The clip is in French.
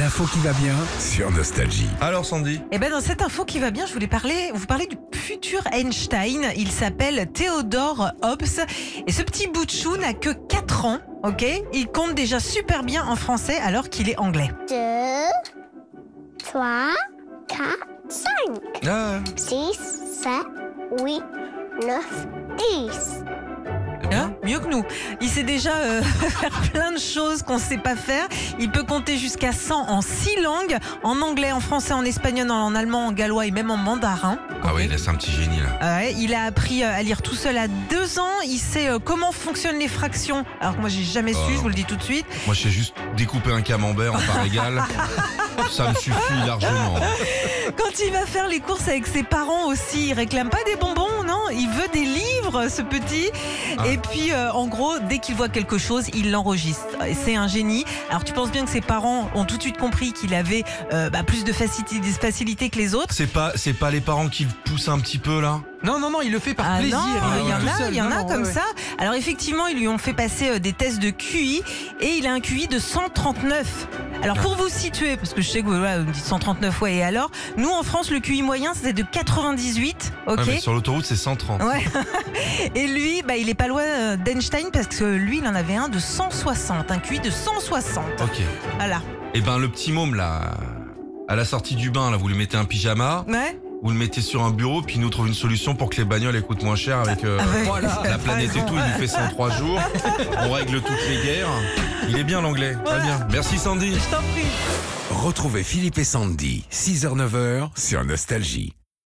L'info qui va bien sur Nostalgie. Alors Sandy? Eh ben dans cette info qui va bien, je voulais parler, vous parler du futur Einstein. Il s'appelle Theodore Hobbes et ce petit bout de chou n'a que 4 ans, ok? Il compte déjà super bien en français alors qu'il est anglais. 2, 3, 4, 5, Ah, 6, 7, 8, 9, 10. Mieux que nous. Il sait déjà euh, faire plein de choses qu'on ne sait pas faire. Il peut compter jusqu'à 100 en 6 langues, en anglais, en français, en espagnol, en allemand, en gallois et même en mandarin. ah ouais, il laisse un petit génie là. Ouais, il a appris euh, à lire tout seul à 2 ans. Il sait euh, comment fonctionnent les fractions. Alors que moi, j'ai jamais su, je vous le dis tout de suite. Moi je sais juste découper un camembert en part égale. Ça me suffit largement. Quand il va faire les courses avec ses parents aussi, il réclame pas des bonbons, non? Il veut des livres, ce petit. Ah. Et puis, euh, en gros, dès qu'il voit quelque chose, il l'enregistre. C'est un génie. Alors, tu penses bien que ses parents ont tout de suite compris qu'il avait euh, bah, plus de facilité, de facilité que les autres. C'est pas, c'est pas les parents qui le poussent un petit peu là? Non, non, non, il le fait par Ah plaisir. non, il il y en a, seul. il y en a non, comme ouais, ça. Alors effectivement, ils lui ont fait passer euh, des tests de QI et il a un QI de 139. Alors pour vous situer, parce que je sais que voilà, vous dites 139 ouais et alors, nous en France le QI moyen c'était de 98, ok? Ouais, mais Sur l'autoroute c'est 130. Ouais. Et lui, bah, il est pas loin euh, d'Einstein parce que lui, il en avait un de 160, un QI de 160. Ok. Voilà. Et ben le petit môme là, à la sortie du bain là, vous lui mettez un pyjama, Ouais. Vous le mettez sur un bureau, puis il nous trouve une solution pour que les bagnoles elles coûtent moins cher avec euh. Voilà. la planète et tout. Il nous fait ça en trois jours. On règle toutes les guerres. Il est bien l'anglais. Très Voilà. bien. Merci Sandy. Je t'en prie. Retrouvez Philippe et Sandy, 6h-9h sur Nostalgie.